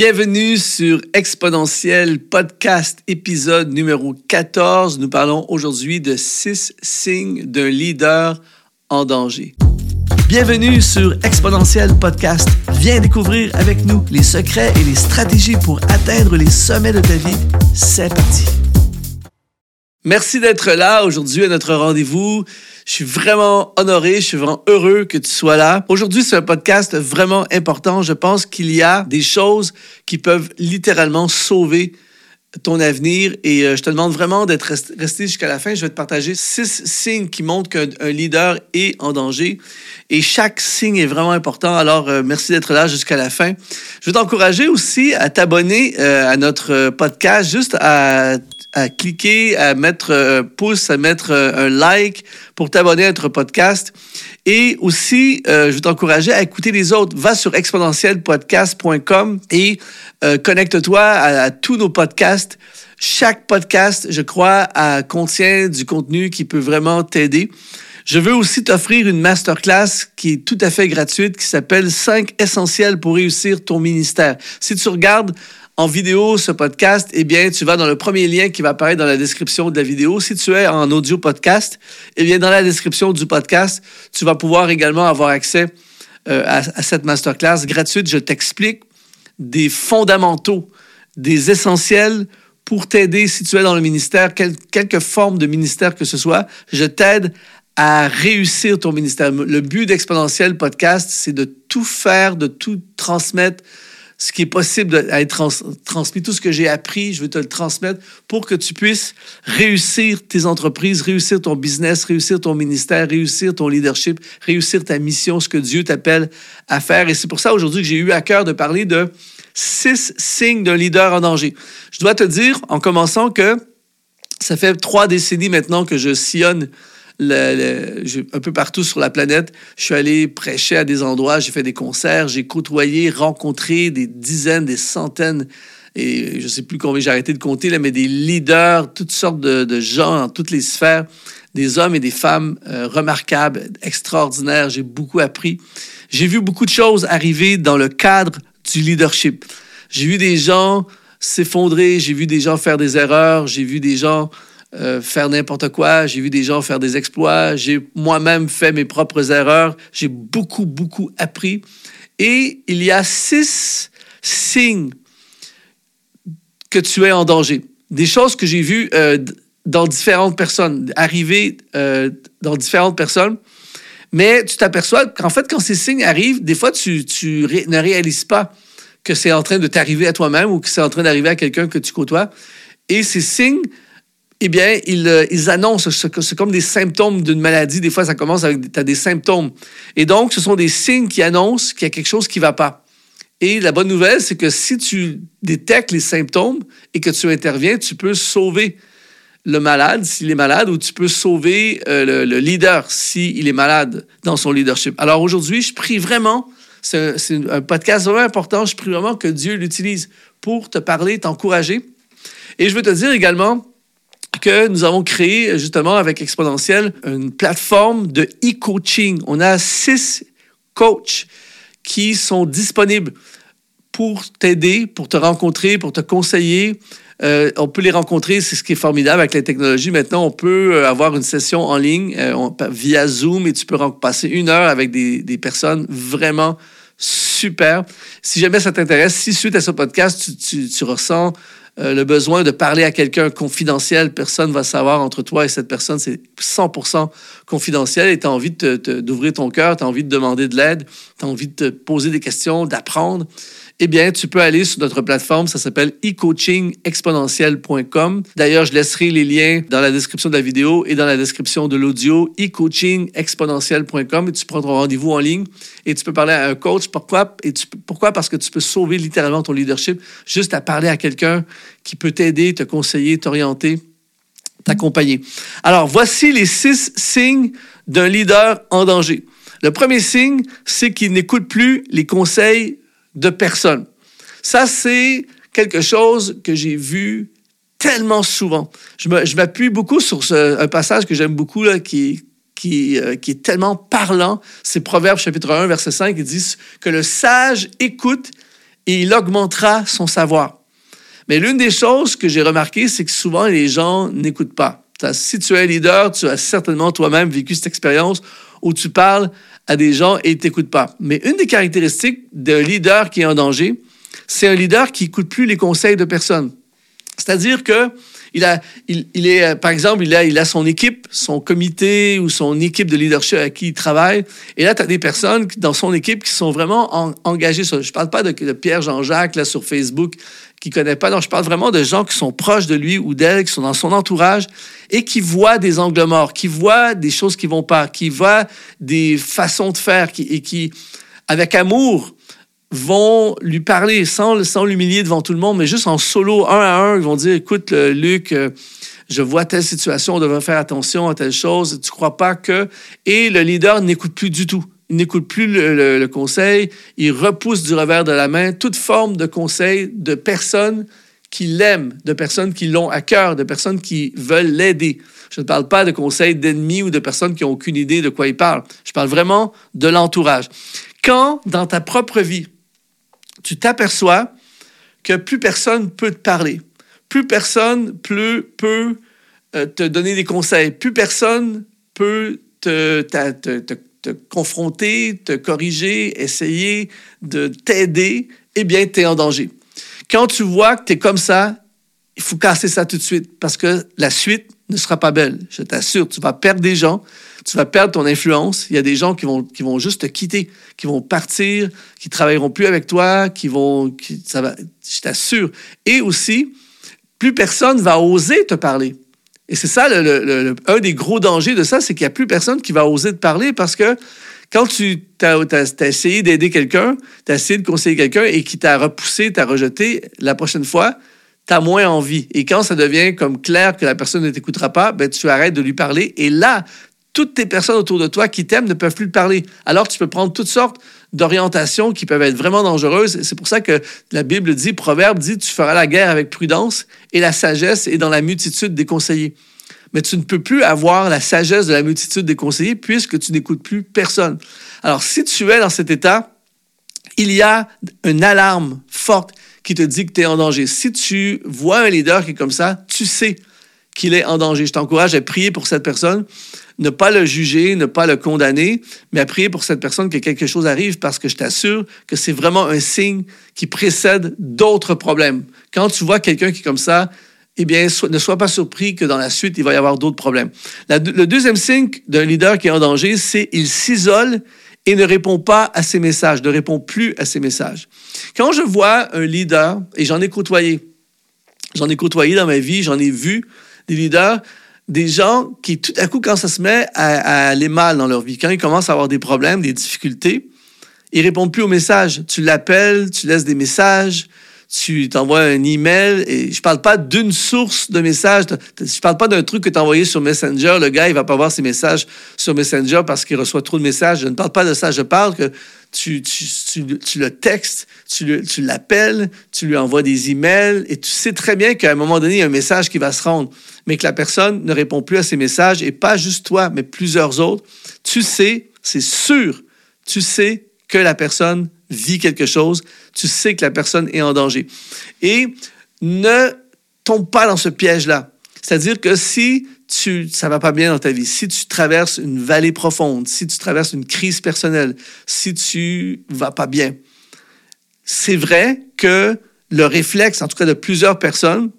Bienvenue sur Exponentiel Podcast, épisode numéro 14. Nous parlons aujourd'hui de six signes d'un leader en danger. Bienvenue sur Exponentiel Podcast. Viens découvrir avec nous les secrets et les stratégies pour atteindre les sommets de ta vie. C'est parti. Merci d'être là aujourd'hui à notre rendez-vous. Je suis vraiment honoré, je suis vraiment heureux que tu sois là. Aujourd'hui, c'est un podcast vraiment important. Je pense qu'il y a des choses qui peuvent littéralement sauver ton avenir et euh, je te demande vraiment d'être resté jusqu'à la fin. Je vais te partager six signes qui montrent qu'un leader est en danger et chaque signe est vraiment important. Alors, euh, merci d'être là jusqu'à la fin. Je veux t'encourager aussi à t'abonner euh, à notre podcast, juste à à cliquer, à mettre un pouce, à mettre un like pour t'abonner à notre podcast. Et aussi, euh, je veux t'encourager à écouter les autres. Va sur exponentielpodcast.com et euh, connecte-toi à, tous nos podcasts. Chaque podcast, je crois, contient du contenu qui peut vraiment t'aider. Je veux aussi t'offrir une masterclass qui est tout à fait gratuite qui s'appelle 5 essentiels pour réussir ton ministère. Si tu regardes en vidéo ce podcast, eh bien, tu vas dans le premier lien qui va apparaître dans la description de la vidéo. Si tu es en audio podcast, eh bien, dans la description du podcast, tu vas pouvoir également avoir accès euh, à, cette masterclass gratuite. Je t'explique des fondamentaux, des essentiels pour t'aider si tu es dans le ministère, quelque forme de ministère que ce soit. Je t'aide à réussir ton ministère. Le but d'Exponentiel Podcast, c'est de tout faire, de tout transmettre ce qui est possible d'être transmis, tout ce que j'ai appris, je veux te le transmettre pour que tu puisses réussir tes entreprises, réussir ton business, réussir ton ministère, réussir ton leadership, réussir ta mission, ce que Dieu t'appelle à faire. Et c'est pour ça aujourd'hui que j'ai eu à cœur de parler de six signes d'un leader en danger. Je dois te dire, en commençant, que ça fait trois décennies maintenant que je sillonne un peu partout sur la planète. Je suis allé prêcher à des endroits, j'ai fait des concerts, j'ai côtoyé, rencontré des dizaines, des centaines, et je ne sais plus combien j'ai arrêté de compter, là, mais des leaders, toutes sortes de, gens dans toutes les sphères, des hommes et des femmes euh, remarquables, extraordinaires. J'ai beaucoup appris. J'ai vu beaucoup de choses arriver dans le cadre du leadership. J'ai vu des gens s'effondrer, j'ai vu des gens faire des erreurs, j'ai vu des gens euh, faire n'importe quoi, j'ai vu des gens faire des exploits, j'ai moi-même fait mes propres erreurs, j'ai beaucoup, beaucoup appris. Et il y a six signes que tu es en danger. Des choses que j'ai vues euh, dans différentes personnes, arriver euh, dans différentes personnes. Mais tu t'aperçois qu'en fait, quand ces signes arrivent, des fois, tu, tu ne réalises pas que c'est en train de t'arriver à toi-même ou que c'est en train d'arriver à quelqu'un que tu côtoies. Et ces signes eh bien, ils, ils annoncent, c'est comme des symptômes d'une maladie. Des fois, ça commence avec, as des symptômes. Et donc, ce sont des signes qui annoncent qu'il y a quelque chose qui ne va pas. Et la bonne nouvelle, c'est que si tu détectes les symptômes et que tu interviens, tu peux sauver le malade s'il est malade ou tu peux sauver euh, le, le, leader s'il est malade dans son leadership. Alors aujourd'hui, je prie vraiment, c'est un podcast vraiment important, je prie vraiment que Dieu l'utilise pour te parler, t'encourager. Et je veux te dire également, que nous avons créé justement avec Exponentiel une plateforme de e-coaching. On a six coachs qui sont disponibles pour t'aider, pour te rencontrer, pour te conseiller. Euh, on peut les rencontrer, c'est ce qui est formidable avec la technologie. Maintenant, on peut euh, avoir une session en ligne euh, via Zoom et tu peux passer une heure avec des, des personnes vraiment super. Si jamais ça t'intéresse, si suite à ce podcast, tu, ressens euh, le besoin de parler à quelqu'un confidentiel, personne va savoir entre toi et cette personne, c'est 100% confidentiel et tu as envie d'ouvrir ton cœur, tu as envie de demander de l'aide, tu as envie de te poser des questions, d'apprendre eh bien, tu peux aller sur notre plateforme, ça s'appelle ecoachingexponentiel.com. D'ailleurs, je laisserai les liens dans la description de la vidéo et dans la description de l'audio, ecoachingexponentiel.com et tu prends ton rendez-vous en ligne et tu peux parler à un coach. Pourquoi? Pourquoi? Parce que tu peux sauver littéralement ton leadership juste à parler à quelqu'un qui peut t'aider, te conseiller, t'orienter, t'accompagner. Alors, voici les six signes d'un leader en danger. Le premier signe, c'est qu'il n'écoute plus les conseils de personnes. Ça, c'est quelque chose que j'ai vu tellement souvent. Je m'appuie beaucoup sur un passage que j'aime beaucoup, là, qui, euh, est tellement parlant. C'est Proverbe chapitre 1, verset 5, qui dit que le sage écoute et il augmentera son savoir. Mais l'une des choses que j'ai remarqué, c'est que souvent les gens n'écoutent pas. Si tu es un leader, tu as certainement toi-même vécu cette expérience où tu parles à des gens et ils ne t'écoutent pas. Mais une des caractéristiques d'un leader qui est en danger, c'est un leader qui n'écoute plus les conseils de personne. C'est-à-dire que il a, il, est, euh, par exemple, il a, il a son équipe, son comité ou son équipe de leadership à qui il travaille. Et là, tu as des personnes dans son équipe qui sont vraiment engagées. je ne parle pas de, de Pierre Jean-Jacques là, sur Facebook qui ne connaît pas. Non, je parle vraiment de gens qui sont proches de lui ou d'elle, qui sont dans son entourage et qui voient des angles morts, qui voient des choses qui vont pas, qui voient des façons de faire et qui, avec amour, vont lui parler sans, sans l'humilier devant tout le monde, mais juste en solo, un à un, ils vont dire, écoute, Luc, euh, je vois telle situation, on devrait faire attention à telle chose, tu crois pas que... Et le leader n'écoute plus du tout. Il n'écoute plus le, conseil, il repousse du revers de la main toute forme de conseil de personnes qui l'aiment, de personnes qui l'ont à cœur, de personnes qui veulent l'aider. Je ne parle pas de conseils d'ennemis ou de personnes qui n'ont aucune idée de quoi ils parlent. Je parle vraiment de l'entourage. Quand, dans ta propre vie, tu t'aperçois que plus personne peut te parler, plus personne peut, peut te donner des conseils, plus personne peut te, te, te, te confronter, te corriger, essayer de t'aider, eh bien, tu es en danger. Quand tu vois que tu es comme ça, il faut casser ça tout de suite parce que la suite ne sera pas belle. Je t'assure, tu vas perdre des gens, tu vas perdre ton influence. Il y a des gens qui vont, qui vont juste te quitter, qui vont partir, qui travailleront plus avec toi, qui vont, ça va, je t'assure. Et aussi, plus personne va oser te parler. Et c'est ça, un des gros dangers de ça, c'est qu'il n'y a plus personne qui va oser te parler parce que quand tu as, essayé d'aider quelqu'un, tu as essayé de conseiller quelqu'un et qui t'a repoussé, t'a rejeté, la prochaine fois, tu as moins envie. Et quand ça devient comme clair que la personne ne t'écoutera pas, ben, tu arrêtes de lui parler. Et là, toutes tes personnes autour de toi qui t'aiment ne peuvent plus te parler. Alors, tu peux prendre toutes sortes d'orientations qui peuvent être vraiment dangereuses. C'est pour ça que la Bible dit, Proverbe dit, tu feras la guerre avec prudence et la sagesse est dans la multitude des conseillers. Mais tu ne peux plus avoir la sagesse de la multitude des conseillers puisque tu n'écoutes plus personne. Alors, si tu es dans cet état, il y a une alarme forte qui te dit que tu es en danger. Si tu vois un leader qui est comme ça, tu sais qu'il est en danger. Je t'encourage à prier pour cette personne, ne pas le juger, ne pas le condamner, mais à prier pour cette personne que quelque chose arrive parce que je t'assure que c'est vraiment un signe qui précède d'autres problèmes. Quand tu vois quelqu'un qui est comme ça, eh bien, ne sois pas surpris que dans la suite, il va y avoir d'autres problèmes. le deuxième signe d'un leader qui est en danger, c'est qu'il s'isole et ne répond pas à ses messages, ne répond plus à ses messages. Quand je vois un leader, et j'en ai côtoyé, j'en ai côtoyé dans ma vie, j'en ai vu des leaders, des gens qui, tout à coup, quand ça se met à, aller mal dans leur vie, quand ils commencent à avoir des problèmes, des difficultés, ils répondent plus aux messages. Tu l'appelles, tu laisses des messages, tu t'envoies un email et je parle pas d'une source de messages. Je parle pas d'un truc que tu as envoyé sur Messenger. Le gars, il va pas voir ses messages sur Messenger parce qu'il reçoit trop de messages. Je ne parle pas de ça. Je parle que tu, le textes, tu, tu l'appelles, tu lui envoies des emails et tu sais très bien qu'à un moment donné, il y a un message qui va se rendre, mais que la personne ne répond plus à ces messages et pas juste toi, mais plusieurs autres. Tu sais, c'est sûr, tu sais que la personne vit quelque chose, tu sais que la personne est en danger. Et ne tombe pas dans ce piège-là. C'est-à-dire que si tu, ça va pas bien dans ta vie, si tu traverses une vallée profonde, si tu traverses une crise personnelle, si tu vas pas bien, c'est vrai que le réflexe, en tout cas de plusieurs personnes,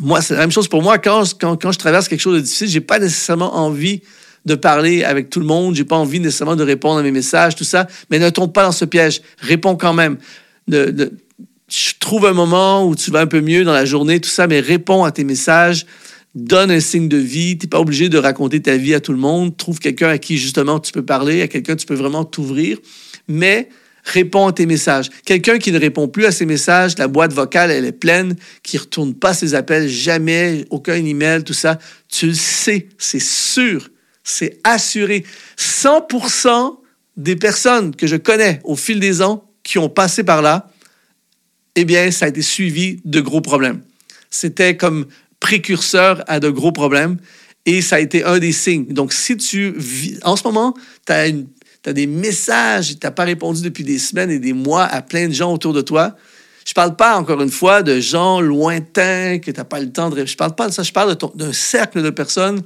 moi, c'est la même chose pour moi. Quand, quand, quand je traverse quelque chose de difficile, j'ai pas nécessairement envie de parler avec tout le monde, j'ai pas envie nécessairement de répondre à mes messages, tout ça, mais ne tombe pas dans ce piège. Réponds quand même. Trouve un moment où tu vas un peu mieux dans la journée, tout ça, mais réponds à tes messages, donne un signe de vie. Tu n'es pas obligé de raconter ta vie à tout le monde. Trouve quelqu'un à qui justement tu peux parler, à quelqu'un tu peux vraiment t'ouvrir, mais réponds à tes messages. Quelqu'un qui ne répond plus à ses messages, la boîte vocale, elle est pleine, qui ne retourne pas ses appels, jamais, aucun email, tout ça, tu le sais, c'est sûr c'est assuré. 100% des personnes que je connais au fil des ans qui ont passé par là, eh bien, ça a été suivi de gros problèmes. C'était comme précurseur à de gros problèmes et ça a été un des signes. Donc, si tu en ce moment, tu as, des messages, tu n'as pas répondu depuis des semaines et des mois à plein de gens autour de toi, Je parle pas, encore une fois, de gens lointains que tu n'as pas le temps de... Je parle pas de ça, je parle d'un cercle de personnes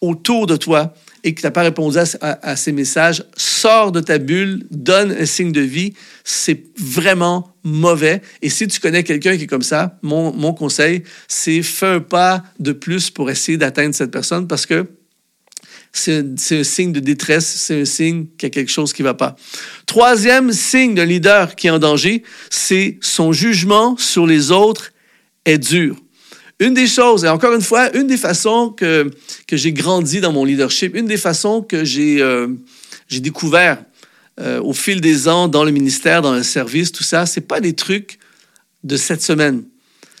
autour de toi et que tu pas répondu à, ces messages. Sors de ta bulle, donne un signe de vie. C'est vraiment mauvais. Et si tu connais quelqu'un qui est comme ça, mon, conseil, c'est fais un pas de plus pour essayer d'atteindre cette personne parce que c'est un, signe de détresse, c'est un signe qu'il y a quelque chose qui ne va pas. Troisième signe d'un leader qui est en danger, c'est son jugement sur les autres est dur. Une des choses, et encore une fois, une des façons que, que j'ai grandi dans mon leadership, une des façons que j'ai euh, découvert euh, au fil des ans dans le ministère, dans le service, tout ça, c'est pas des trucs de cette semaine.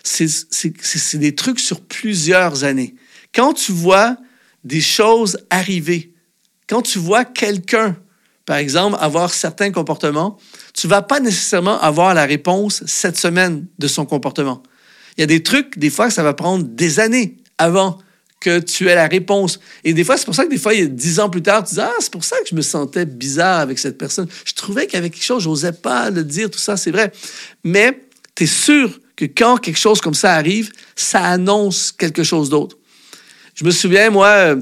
C'est des trucs sur plusieurs années. Quand tu vois des choses arriver. Quand tu vois quelqu'un, par exemple, avoir certains comportements, tu vas pas nécessairement avoir la réponse cette semaine de son comportement. Il y a des trucs, des fois, ça va prendre des années avant que tu aies la réponse. Et des fois, c'est pour ça que des fois, il y a dix ans plus tard, tu dis Ah, c'est pour ça que je me sentais bizarre avec cette personne. Je trouvais qu'il y avait quelque chose, j'osais pas le dire, tout ça, c'est vrai. Mais tu es sûr que quand quelque chose comme ça arrive, ça annonce quelque chose d'autre. Je me souviens, moi, euh,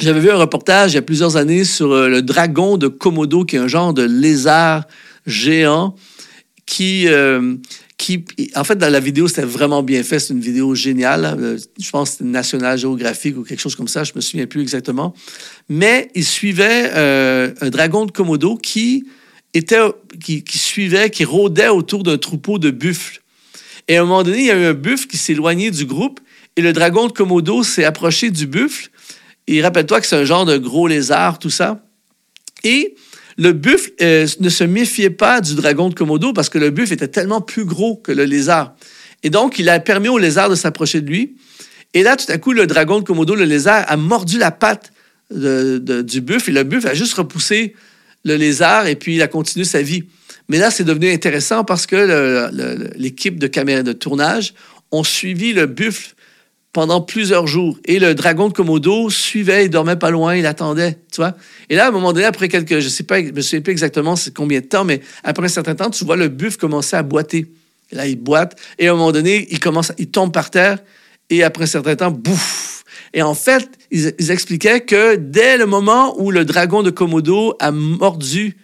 j'avais vu un reportage il y a plusieurs années sur euh, le dragon de Komodo, qui est un genre de lézard géant qui, euh, en fait, dans la vidéo, c'était vraiment bien fait. C'est une vidéo géniale. Je pense que c'était National Geographic ou quelque chose comme ça. Je me souviens plus exactement. Mais il suivait un dragon de Komodo qui était, qui, qui suivait, qui rôdait autour d'un troupeau de buffles. Et à un moment donné, il y a eu un buffle qui s'éloignait du groupe et le dragon de Komodo s'est approché du buffle. Et rappelle-toi que c'est un genre de gros lézard, tout ça. Et le buffle euh, ne se méfiait pas du dragon de Komodo parce que le buffle était tellement plus gros que le lézard. Et donc, il a permis au lézard de s'approcher de lui. Et là, tout à coup, le dragon de Komodo, le lézard, a mordu la patte du buffle et le buffle a juste repoussé le lézard et puis il a continué sa vie. Mais là, c'est devenu intéressant parce que l'équipe de caméras de tournage ont suivi le buffle pendant plusieurs jours. Et le dragon de Komodo suivait, il dormait pas loin, il attendait, tu vois. Et là, à un moment donné, après quelques, je sais pas, je me souviens plus exactement combien de temps, mais après un certain temps, tu vois le buffle commencer à boiter. Et là, il boite, et à un moment donné, il commence, il tombe par terre, et après un certain temps, bouf. Et en fait, ils, ils expliquaient que dès le moment où le dragon de Komodo a mordu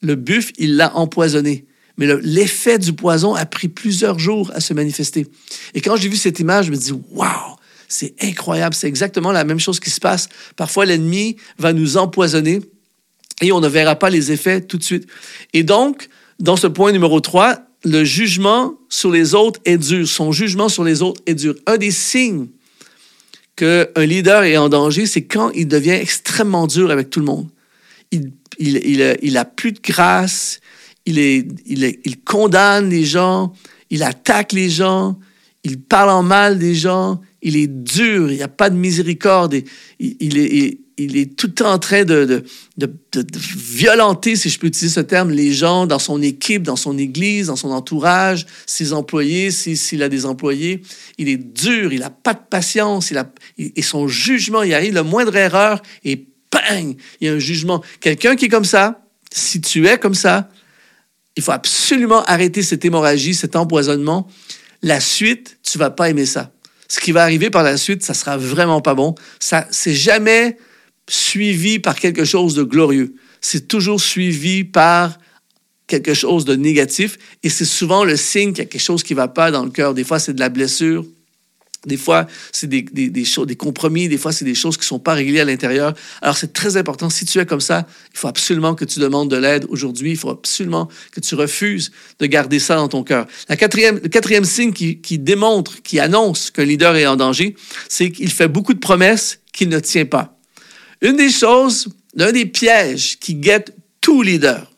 le buffle, il l'a empoisonné mais l'effet du poison a pris plusieurs jours à se manifester. Et quand j'ai vu cette image, je me dis, waouh, c'est incroyable, c'est exactement la même chose qui se passe. Parfois, l'ennemi va nous empoisonner et on ne verra pas les effets tout de suite. Et donc, dans ce point numéro 3, le jugement sur les autres est dur. Son jugement sur les autres est dur. Un des signes qu'un leader est en danger, c'est quand il devient extrêmement dur avec tout le monde. Il, il, il, il a plus de grâce, il, est, il, condamne les gens, il attaque les gens, il parle en mal des gens, il est dur, il n'y a pas de miséricorde, il, est, il est tout en train de, de, violenter, si je peux utiliser ce terme, les gens dans son équipe, dans son église, dans son entourage, ses employés, s'il a des employés. Il est dur, il n'a pas de patience, il a, et son jugement, il arrive, la moindre erreur, et bang, il y a un jugement. Quelqu'un qui est comme ça, si tu es comme ça, il faut absolument arrêter cette hémorragie, cet empoisonnement. La suite, tu vas pas aimer ça. Ce qui va arriver par la suite, ça sera vraiment pas bon. Ça, c'est jamais suivi par quelque chose de glorieux. C'est toujours suivi par quelque chose de négatif et c'est souvent le signe qu'il y a quelque chose qui va pas dans le cœur. Des fois, c'est de la blessure. Des fois, c'est des, des, choses, des compromis. Des fois, c'est des choses qui ne sont pas réglées à l'intérieur. Alors, c'est très important. Si tu es comme ça, il faut absolument que tu demandes de l'aide aujourd'hui. Il faut absolument que tu refuses de garder ça dans ton cœur. La quatrième, le quatrième signe qui, qui démontre, qui annonce qu'un leader est en danger, c'est qu'il fait beaucoup de promesses qu'il ne tient pas. Une des choses, l'un des pièges qui guette tout leader,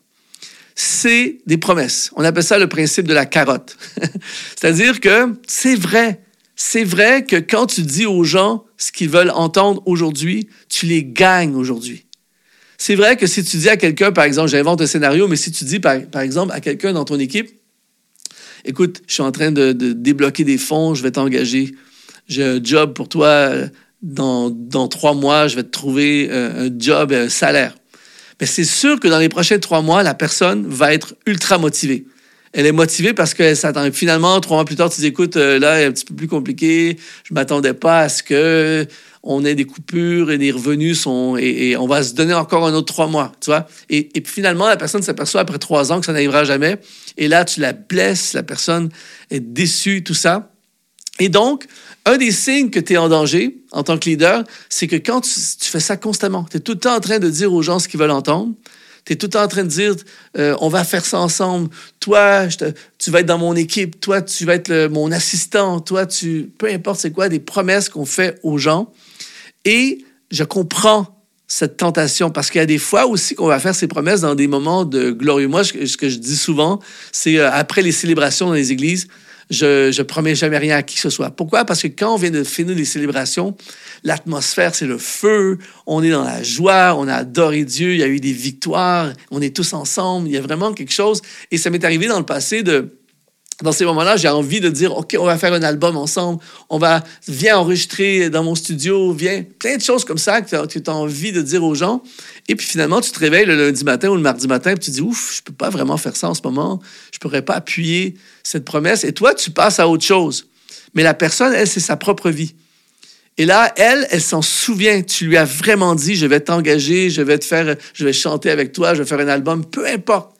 c'est des promesses. On appelle ça le principe de la carotte. C'est-à-dire que c'est vrai, c'est vrai que quand tu dis aux gens ce qu'ils veulent entendre aujourd'hui, tu les gagnes aujourd'hui. C'est vrai que si tu dis à quelqu'un, par exemple, j'invente un scénario, mais si tu dis, par, exemple, à quelqu'un dans ton équipe, écoute, je suis en train de, débloquer des fonds, je vais t'engager, j'ai un job pour toi, dans, dans, trois mois, je vais te trouver euh, un job, un salaire. Mais c'est sûr que dans les prochains trois mois, la personne va être ultra motivée. Elle est motivée parce qu'elle s'attend. Finalement, trois mois plus tard, tu dis, écoute, euh, là, c'est un petit peu plus compliqué. Je m'attendais pas à ce que on ait des coupures et des revenus sont et, on va se donner encore un autre trois mois, tu vois. Et, et finalement, la personne s'aperçoit après trois ans que ça n'arrivera jamais. Et là, tu la blesses, la personne est déçue, tout ça. Et donc, un des signes que tu es en danger en tant que leader, c'est que quand tu, fais ça constamment, tu es tout le temps en train de dire aux gens ce qu'ils veulent entendre, tu es tout en train de dire euh, on va faire ça ensemble, toi, tu vas être dans mon équipe, toi, tu vas être mon assistant, toi, tu. Peu importe c'est quoi, des promesses qu'on fait aux gens. Et je comprends cette tentation parce qu'il y a des fois aussi qu'on va faire ces promesses dans des moments de glorieux. Moi, ce que je dis souvent, c'est euh, après les célébrations dans les églises, je, je promets jamais rien à qui que ce soit. Pourquoi? Parce que quand on vient de finir les célébrations, l'atmosphère, c'est le feu, on est dans la joie, on a adoré Dieu, il y a eu des victoires, on est tous ensemble, il y a vraiment quelque chose. Et ça m'est arrivé dans le passé de, dans ces moments-là, j'ai envie de dire, OK, on va faire un album ensemble, on va, viens enregistrer dans mon studio, viens, plein de choses comme ça que tu as envie de dire aux gens. Et puis finalement, tu te réveilles le lundi matin ou le mardi matin, et tu te dis, ouf, je peux pas vraiment faire ça en ce moment, je pourrais pas appuyer cette promesse. Et toi, tu passes à autre chose. Mais la personne, elle, c'est sa propre vie. Et là, elle, elle s'en souvient. Tu lui as vraiment dit, je vais t'engager, je vais te faire, je vais chanter avec toi, je vais faire un album, peu importe.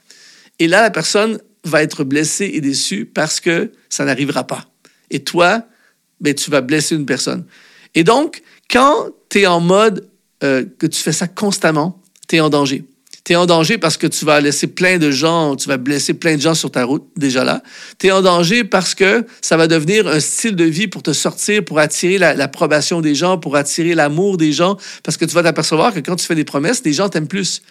Et là, la personne, va être blessé et déçu parce que ça n'arrivera pas. Et toi, ben, tu vas blesser une personne. Et donc, quand tu es en mode euh, que tu fais ça constamment, tu es en danger. Tu es en danger parce que tu vas laisser plein de gens, tu vas blesser plein de gens sur ta route, déjà là. Tu es en danger parce que ça va devenir un style de vie pour te sortir, pour attirer l'approbation des gens, pour attirer l'amour des gens, parce que tu vas t'apercevoir que quand tu fais des promesses, les gens t'aiment plus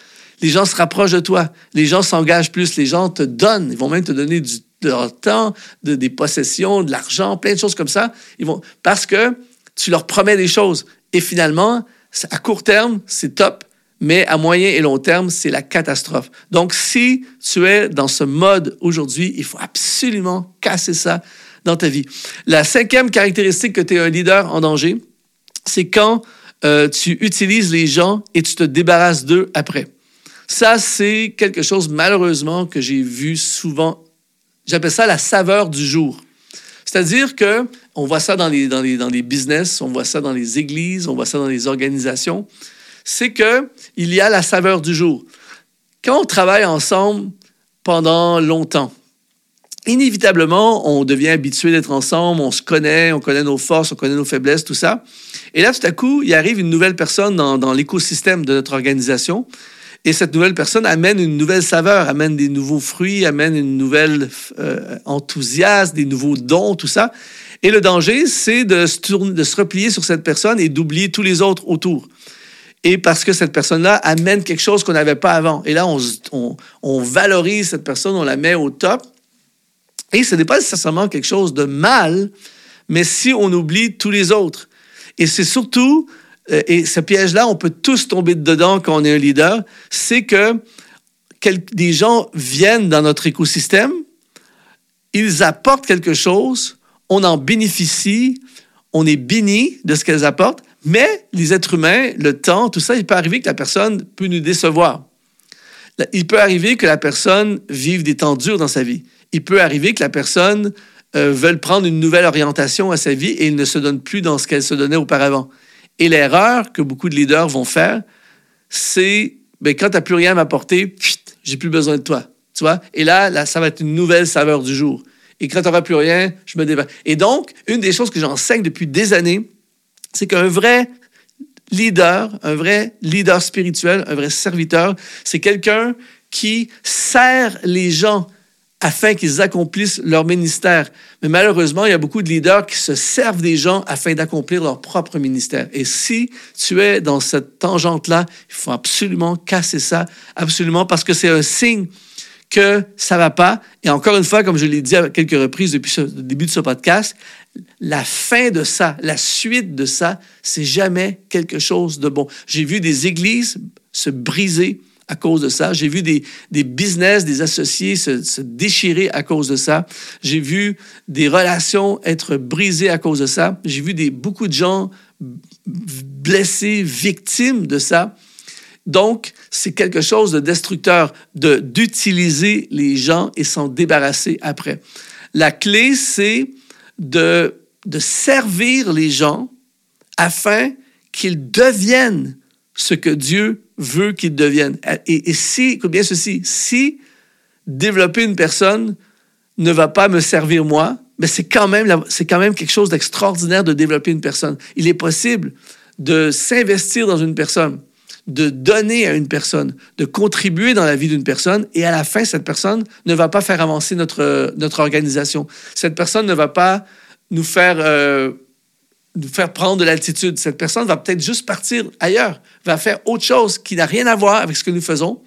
les gens se rapprochent de toi, les gens s'engagent plus, les gens te donnent, ils vont même te donner du, de leur temps, de, des possessions, de l'argent, plein de choses comme ça. Ils vont, parce que tu leur promets des choses. Et finalement, à court terme, c'est top, mais à moyen et long terme, c'est la catastrophe. Donc, si tu es dans ce mode aujourd'hui, il faut absolument casser ça dans ta vie. La cinquième caractéristique que tu es un leader en danger, c'est quand euh, tu utilises les gens et tu te débarrasses d'eux après. Ça, c'est quelque chose, malheureusement, que j'ai vu souvent. J'appelle ça la saveur du jour. C'est-à-dire que on voit ça dans les, dans, les, dans les business, on voit ça dans les églises, on voit ça dans les organisations. C'est que il y a la saveur du jour. Quand on travaille ensemble pendant longtemps, inévitablement, on devient habitué d'être ensemble, on se connaît, on connaît nos forces, on connaît nos faiblesses, tout ça. Et là, tout à coup, il arrive une nouvelle personne dans, dans l'écosystème de notre organisation et cette nouvelle personne amène une nouvelle saveur, amène des nouveaux fruits, amène une nouvelle euh, enthousiasme, des nouveaux dons, tout ça. Et le danger, c'est de se, replier sur cette personne et d'oublier tous les autres autour. Et parce que cette personne-là amène quelque chose qu'on n'avait pas avant. Et là, on, valorise cette personne, on la met au top. Et ce n'est pas nécessairement quelque chose de mal, mais si on oublie tous les autres. Et c'est surtout et ce piège-là, on peut tous tomber dedans quand on est un leader, c'est que des gens viennent dans notre écosystème, ils apportent quelque chose, on en bénéficie, on est béni de ce qu'elles apportent, mais les êtres humains, le temps, tout ça, il peut arriver que la personne peut nous décevoir. Il peut arriver que la personne vive des temps durs dans sa vie. Il peut arriver que la personne euh, veuille prendre une nouvelle orientation à sa vie et il ne se donne plus dans ce qu'elle se donnait auparavant. Et l'erreur que beaucoup de leaders vont faire, c'est ben, quand tu n'as plus rien à m'apporter, j'ai plus besoin de toi. Tu? Et là, là, ça va être une nouvelle saveur du jour. Et quand tu n'auras plus rien, je me débat. Et donc, une des choses que j'enseigne depuis des années, c'est qu'un vrai leader, un vrai leader spirituel, un vrai serviteur, c'est quelqu'un qui sert les gens afin qu'ils accomplissent leur ministère. Mais malheureusement, il y a beaucoup de leaders qui se servent des gens afin d'accomplir leur propre ministère. Et si tu es dans cette tangente-là, il faut absolument casser ça, absolument, parce que c'est un signe que ça va pas. Et encore une fois, comme je l'ai dit à quelques reprises depuis le début de ce podcast, la fin de ça, la suite de ça, c'est jamais quelque chose de bon. J'ai vu des églises se briser à cause de ça. J'ai vu des, des, business, des associés se, déchirer à cause de ça. J'ai vu des relations être brisées à cause de ça. J'ai vu des, beaucoup de gens blessés, victimes de ça. Donc, c'est quelque chose de destructeur de d'utiliser les gens et s'en débarrasser après. La clé, c'est de, de servir les gens afin qu'ils deviennent ce que Dieu veut qu'ils deviennent. Et, si, écoute bien ceci, si développer une personne ne va pas me servir moi, mais c'est quand même, c'est quand même quelque chose d'extraordinaire de développer une personne. Il est possible de s'investir dans une personne, de donner à une personne, de contribuer dans la vie d'une personne, et à la fin, cette personne ne va pas faire avancer notre, notre organisation. Cette personne ne va pas nous faire, euh, faire prendre de l'altitude. Cette personne va peut-être juste partir ailleurs, va faire autre chose qui n'a rien à voir avec ce que nous faisons.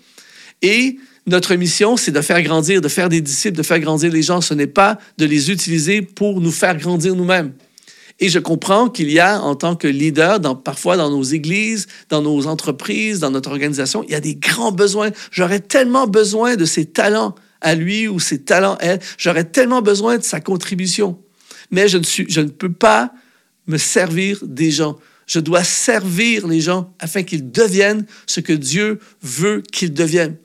Et notre mission, c'est de faire grandir, de faire des disciples, de faire grandir les gens. Ce n'est pas de les utiliser pour nous faire grandir nous-mêmes. Et je comprends qu'il y a, en tant que leader, parfois dans nos églises, dans nos entreprises, dans notre organisation, il y a des grands besoins. J'aurais tellement besoin de ses talents à lui ou ses talents à elle. J'aurais tellement besoin de sa contribution. Mais je ne, suis, je ne peux pas me servir des gens. Je dois servir les gens afin qu'ils deviennent ce que Dieu veut qu'ils deviennent.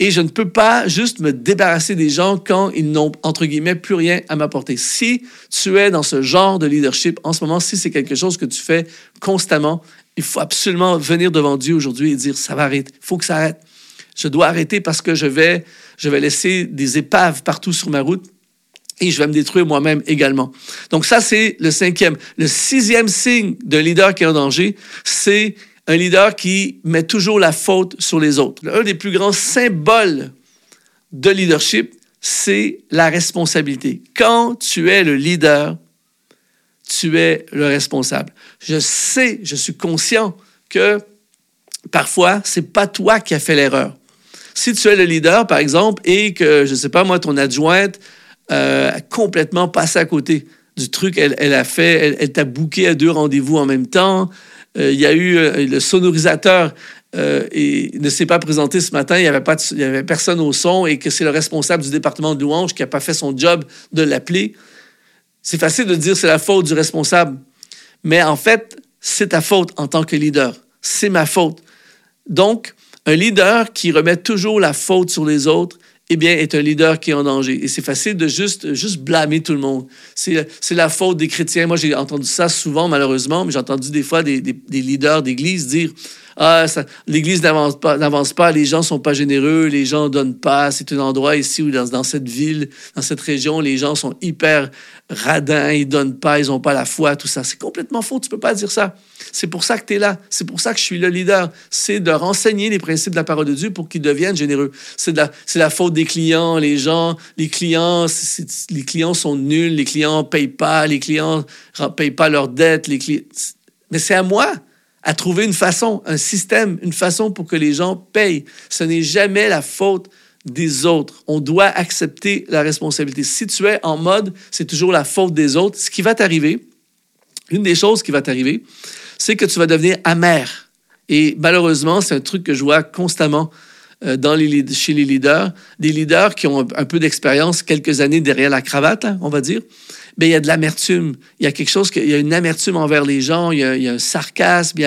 Et je ne peux pas juste me débarrasser des gens quand ils n'ont, entre guillemets, plus rien à m'apporter. Si tu es dans ce genre de leadership en ce moment, si c'est quelque chose que tu fais constamment, il faut absolument venir devant Dieu aujourd'hui et dire, ça va arrêter, il faut que ça arrête. Je dois arrêter parce que je vais, je vais laisser des épaves partout sur ma route et je vais me détruire moi-même également. Donc ça, c'est le cinquième. Le sixième signe d'un leader qui est en danger, c'est un leader qui met toujours la faute sur les autres. Un des plus grands symboles de leadership, c'est la responsabilité. Quand tu es le leader, tu es le responsable. Je sais, je suis conscient que parfois, c'est pas toi qui as fait l'erreur. Si tu es le leader, par exemple, et que, je ne sais pas moi, ton adjointe euh, complètement passé à côté du truc, elle, a fait, elle, elle t'a bouqué à deux rendez-vous en même temps, euh, il y a eu euh, le sonorisateur euh, et ne s'est pas présenté ce matin, il n'y avait, avait personne au son et que c'est le responsable du département de louange qui n'a pas fait son job de l'appeler. C'est facile de dire c'est la faute du responsable, mais en fait, c'est ta faute en tant que leader. C'est ma faute. Donc, un leader qui remet toujours la faute sur les autres, eh bien, est un leader qui est en danger. Et c'est facile de juste, juste blâmer tout le monde. C'est la faute des chrétiens. Moi, j'ai entendu ça souvent, malheureusement, mais j'ai entendu des fois des, leaders d'église dire ah, l'Église n'avance pas, les gens sont pas généreux, les gens donnent pas. C'est un endroit ici dans, dans, cette ville, dans cette région, les gens sont hyper radins, ils donnent pas, ils ont pas la foi, tout ça. C'est complètement faux, tu peux pas dire ça. C'est pour ça que tu es là. C'est pour ça que je suis le leader. C'est de renseigner les principes de la parole de Dieu pour qu'ils deviennent généreux. C'est la, c'est la faute des clients, les gens, les clients, les clients sont nuls, les clients payent pas, les clients payent pas leurs dettes, les clients. Mais c'est à moi à trouver une façon, un système, une façon pour que les gens payent. Ce n'est jamais la faute des autres. On doit accepter la responsabilité. Si tu es en mode, c'est toujours la faute des autres, ce qui va t'arriver, une des choses qui va t'arriver, c'est que tu vas devenir amer. Et malheureusement, c'est un truc que je vois constamment euh, dans les, chez les leaders, des leaders qui ont un peu d'expérience, quelques années derrière la cravate, hein, on va dire, il y a de l'amertume. Il y a quelque chose, il y a une amertume envers les gens, il y a, il y a un sarcasme,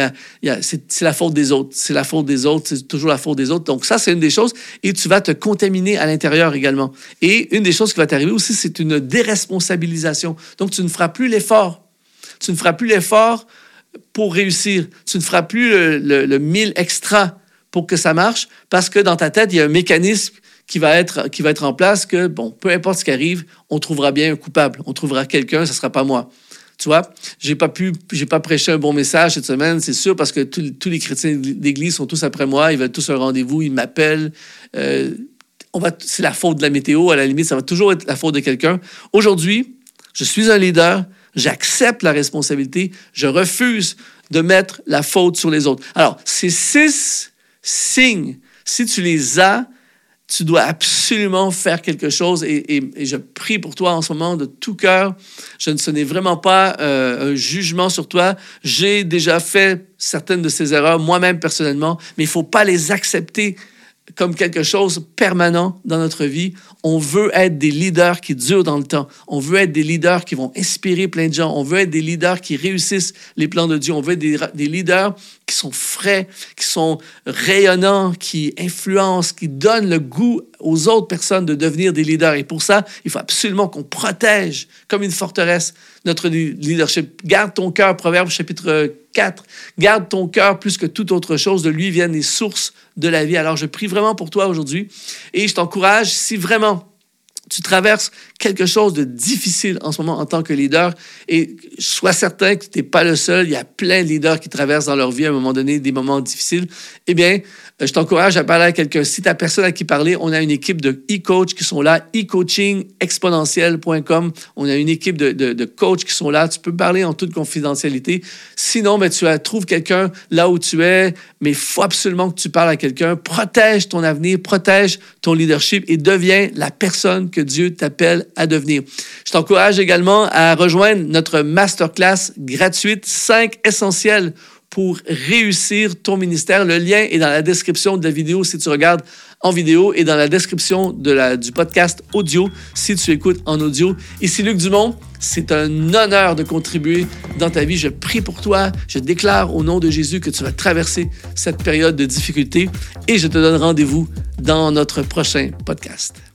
c'est la faute des autres. C'est la faute des autres, c'est toujours la faute des autres. Donc ça, c'est une des choses. Et tu vas te contaminer à l'intérieur également. Et une des choses qui va t'arriver aussi, c'est une déresponsabilisation. Donc tu ne feras plus l'effort. Tu ne feras plus l'effort pour réussir. Tu ne feras plus le, le mille extra pour que ça marche parce que dans ta tête, il y a un mécanisme qui va être, qui va être en place que, bon, peu importe ce qui arrive, on trouvera bien un coupable. On trouvera quelqu'un, ce ne sera pas moi. Tu vois, j'ai pas pu, j'ai pas prêché un bon message cette semaine, c'est sûr, parce que tous les chrétiens d'église sont tous après moi, ils veulent tous un rendez-vous, ils m'appellent. Euh, on va, c'est la faute de la météo, à la limite, ça va toujours être la faute de quelqu'un. Aujourd'hui, je suis un leader, j'accepte la responsabilité, je refuse de mettre la faute sur les autres. Alors, ces six signes, si tu les as, tu dois absolument faire quelque chose et, je prie pour toi en ce moment de tout cœur. Je, ce n'est vraiment pas euh, un jugement sur toi. J'ai déjà fait certaines de ces erreurs moi-même personnellement, mais il ne faut pas les accepter comme quelque chose permanent dans notre vie. On veut être des leaders qui durent dans le temps. On veut être des leaders qui vont inspirer plein de gens. On veut être des leaders qui réussissent les plans de Dieu. On veut être des, des leaders qui sont frais, qui sont rayonnants, qui influencent, qui donnent le goût aux autres personnes de devenir des leaders. Et pour ça, il faut absolument qu'on protège comme une forteresse notre leadership. Garde ton cœur, Proverbe chapitre 4. Garde ton cœur plus que toute autre chose. De lui viennent les sources de la vie. Alors, je prie vraiment pour toi aujourd'hui et je t'encourage, si vraiment tu traverses quelque chose de difficile en ce moment en tant que leader et sois certain que tu n'es pas le seul. Il y a plein de leaders qui traversent dans leur vie à un moment donné des moments difficiles. Eh bien, euh, je t'encourage à parler à quelqu'un. Si tu as personne à qui parler, on a une équipe de e-coach qui sont là, e-coachingexponentiel.com. On a une équipe de, de, coachs qui sont là. Tu peux parler en toute confidentialité. Sinon, ben, tu trouves quelqu'un là où tu es, mais il faut absolument que tu parles à quelqu'un. Protège ton avenir, protège ton leadership et deviens la personne que Dieu t'appelle à devenir. Je t'encourage également à rejoindre notre masterclass gratuite 5 essentiels pour réussir ton ministère. Le lien est dans la description de la vidéo si tu regardes en vidéo et dans la description du podcast audio si tu écoutes en audio. Ici Luc Dumont, c'est un honneur de contribuer dans ta vie. Je prie pour toi. Je déclare au nom de Jésus que tu vas traverser cette période de difficulté et je te donne rendez-vous dans notre prochain podcast.